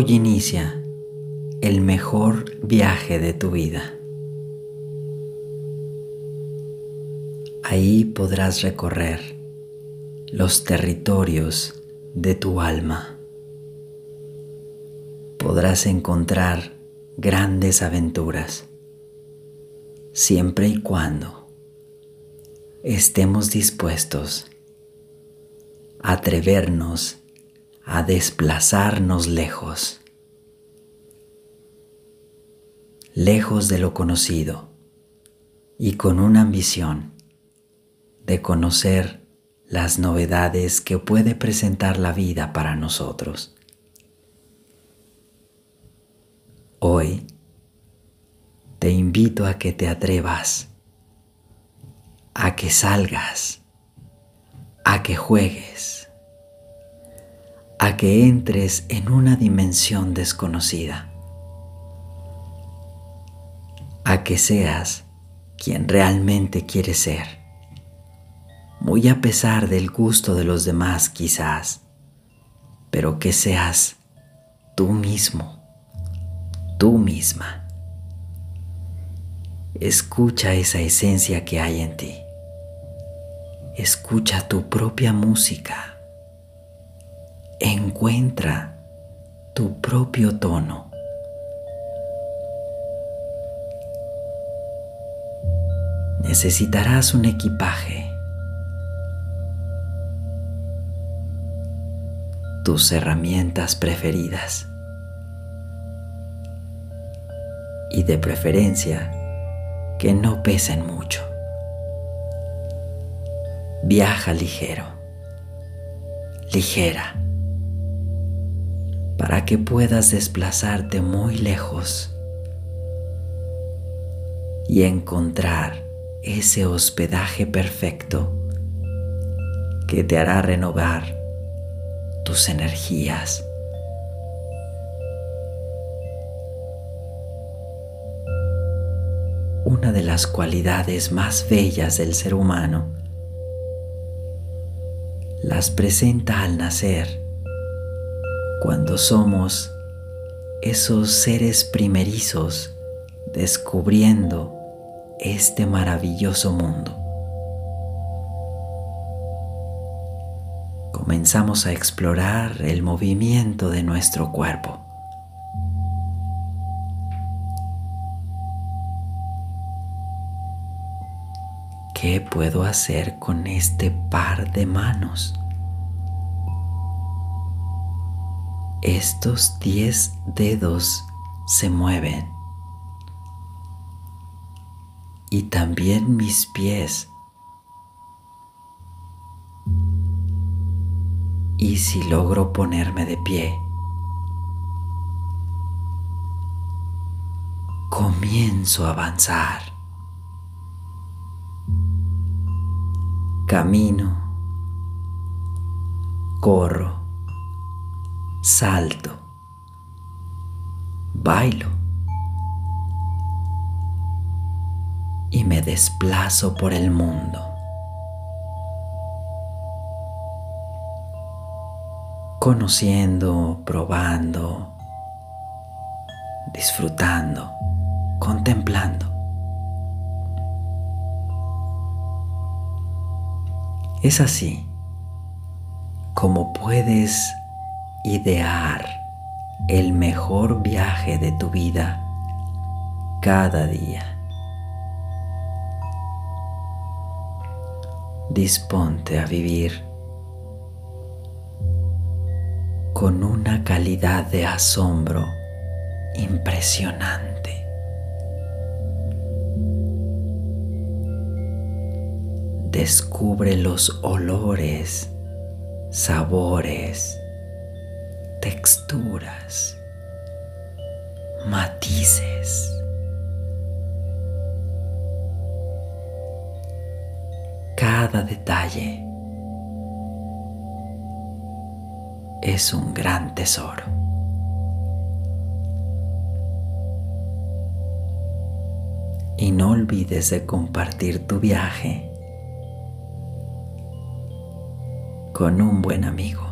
Hoy inicia el mejor viaje de tu vida. Ahí podrás recorrer los territorios de tu alma. Podrás encontrar grandes aventuras, siempre y cuando estemos dispuestos a atrevernos a desplazarnos lejos, lejos de lo conocido y con una ambición de conocer las novedades que puede presentar la vida para nosotros. Hoy te invito a que te atrevas, a que salgas, a que juegues, a que entres en una dimensión desconocida, a que seas quien realmente quieres ser muy a pesar del gusto de los demás quizás, pero que seas tú mismo, tú misma. Escucha esa esencia que hay en ti. Escucha tu propia música. Encuentra tu propio tono. Necesitarás un equipaje tus herramientas preferidas. Y de preferencia que no pesen mucho. Viaja ligero, ligera, para que puedas desplazarte muy lejos y encontrar ese hospedaje perfecto que te hará renovar tus energías. Una de las cualidades más bellas del ser humano las presenta al nacer, cuando somos esos seres primerizos descubriendo este maravilloso mundo. comenzamos a explorar el movimiento de nuestro cuerpo. ¿Qué puedo hacer con este par de manos? Estos diez dedos se mueven. Y también mis pies y si logro ponerme de pie. Comienzo a avanzar. Camino, corro, salto, bailo y me desplazo por el mundo. conociendo, probando, disfrutando, contemplando. Es así como puedes idear el mejor viaje de tu vida cada día. Disponte a vivir con una calidad de asombro impresionante. Descubre los olores, sabores, texturas, matices. Cada detalle es un gran tesoro. Y no olvides de compartir tu viaje con un buen amigo,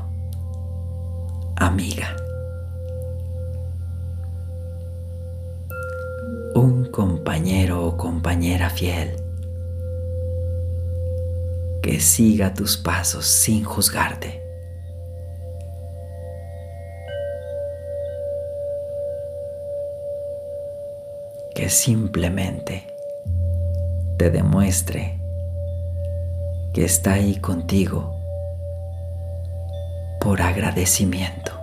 amiga. Un compañero o compañera fiel que siga tus pasos sin juzgarte. Que simplemente te demuestre que está ahí contigo por agradecimiento.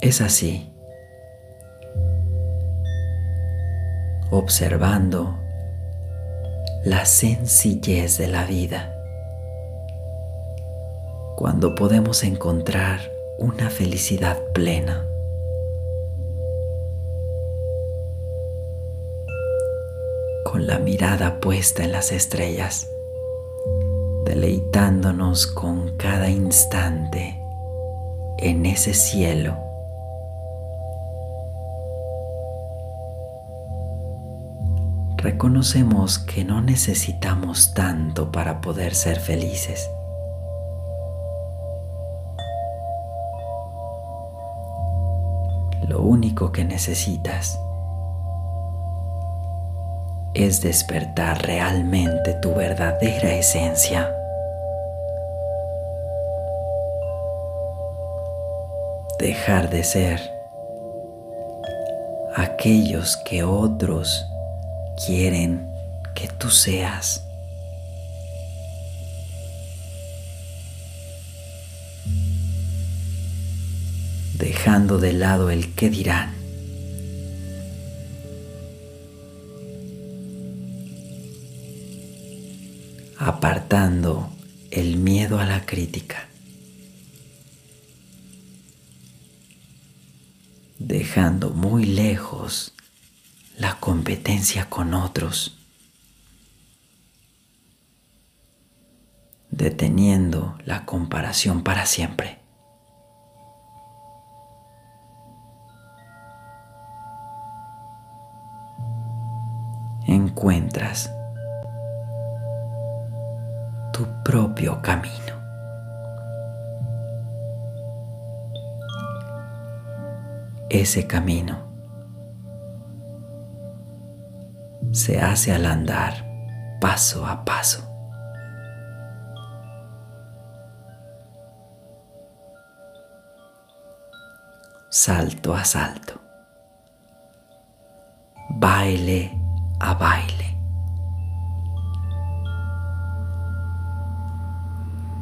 Es así, observando la sencillez de la vida, cuando podemos encontrar una felicidad plena. con la mirada puesta en las estrellas, deleitándonos con cada instante en ese cielo. Reconocemos que no necesitamos tanto para poder ser felices. Lo único que necesitas es despertar realmente tu verdadera esencia. Dejar de ser aquellos que otros quieren que tú seas. Dejando de lado el que dirán apartando el miedo a la crítica, dejando muy lejos la competencia con otros, deteniendo la comparación para siempre. Encuentras tu propio camino. Ese camino se hace al andar paso a paso. Salto a salto. Baile a baile.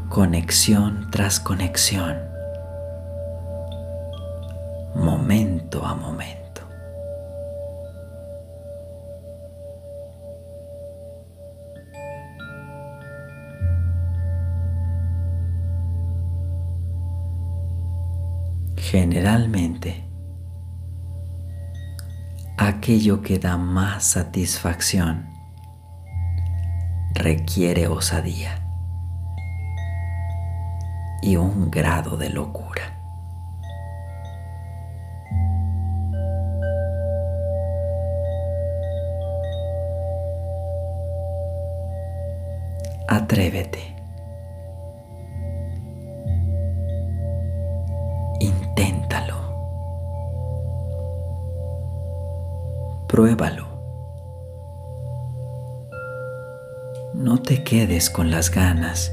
conexión tras conexión, momento a momento. Generalmente, aquello que da más satisfacción requiere osadía y un grado de locura. Atrévete. Pruébalo. No te quedes con las ganas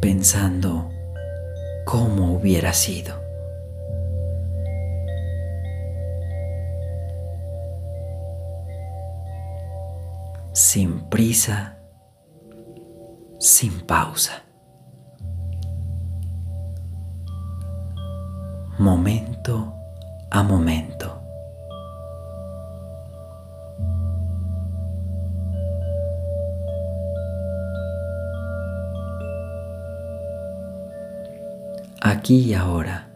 pensando cómo hubiera sido. Sin prisa, sin pausa. Momento a momento. aquí y ahora.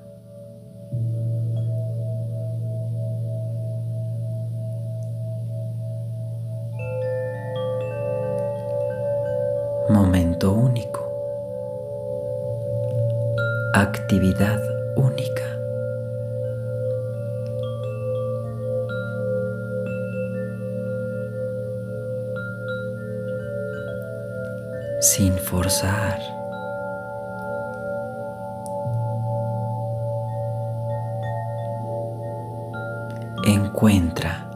Momento único. Actividad única. Sin forzar. Encuentra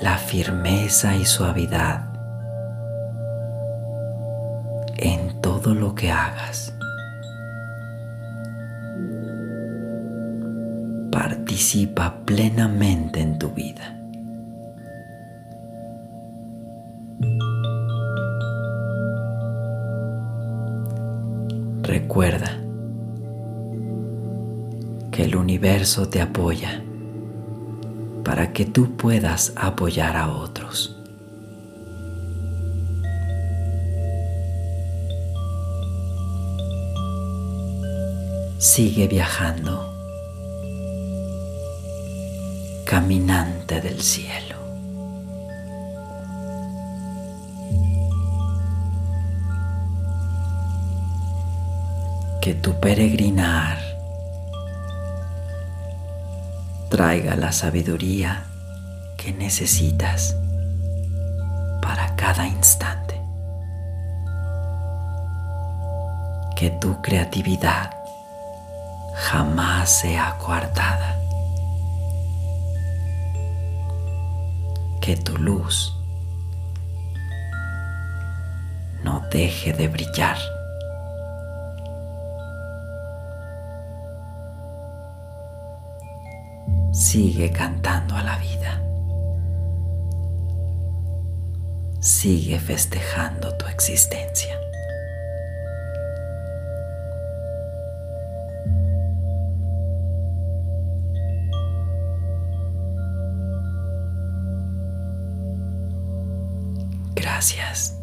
la firmeza y suavidad en todo lo que hagas. Participa plenamente en tu vida. Recuerda que el universo te apoya para que tú puedas apoyar a otros. Sigue viajando, caminante del cielo. Que tu peregrinar traiga la sabiduría que necesitas para cada instante. Que tu creatividad jamás sea coartada. Que tu luz no deje de brillar. Sigue cantando a la vida. Sigue festejando tu existencia. Gracias.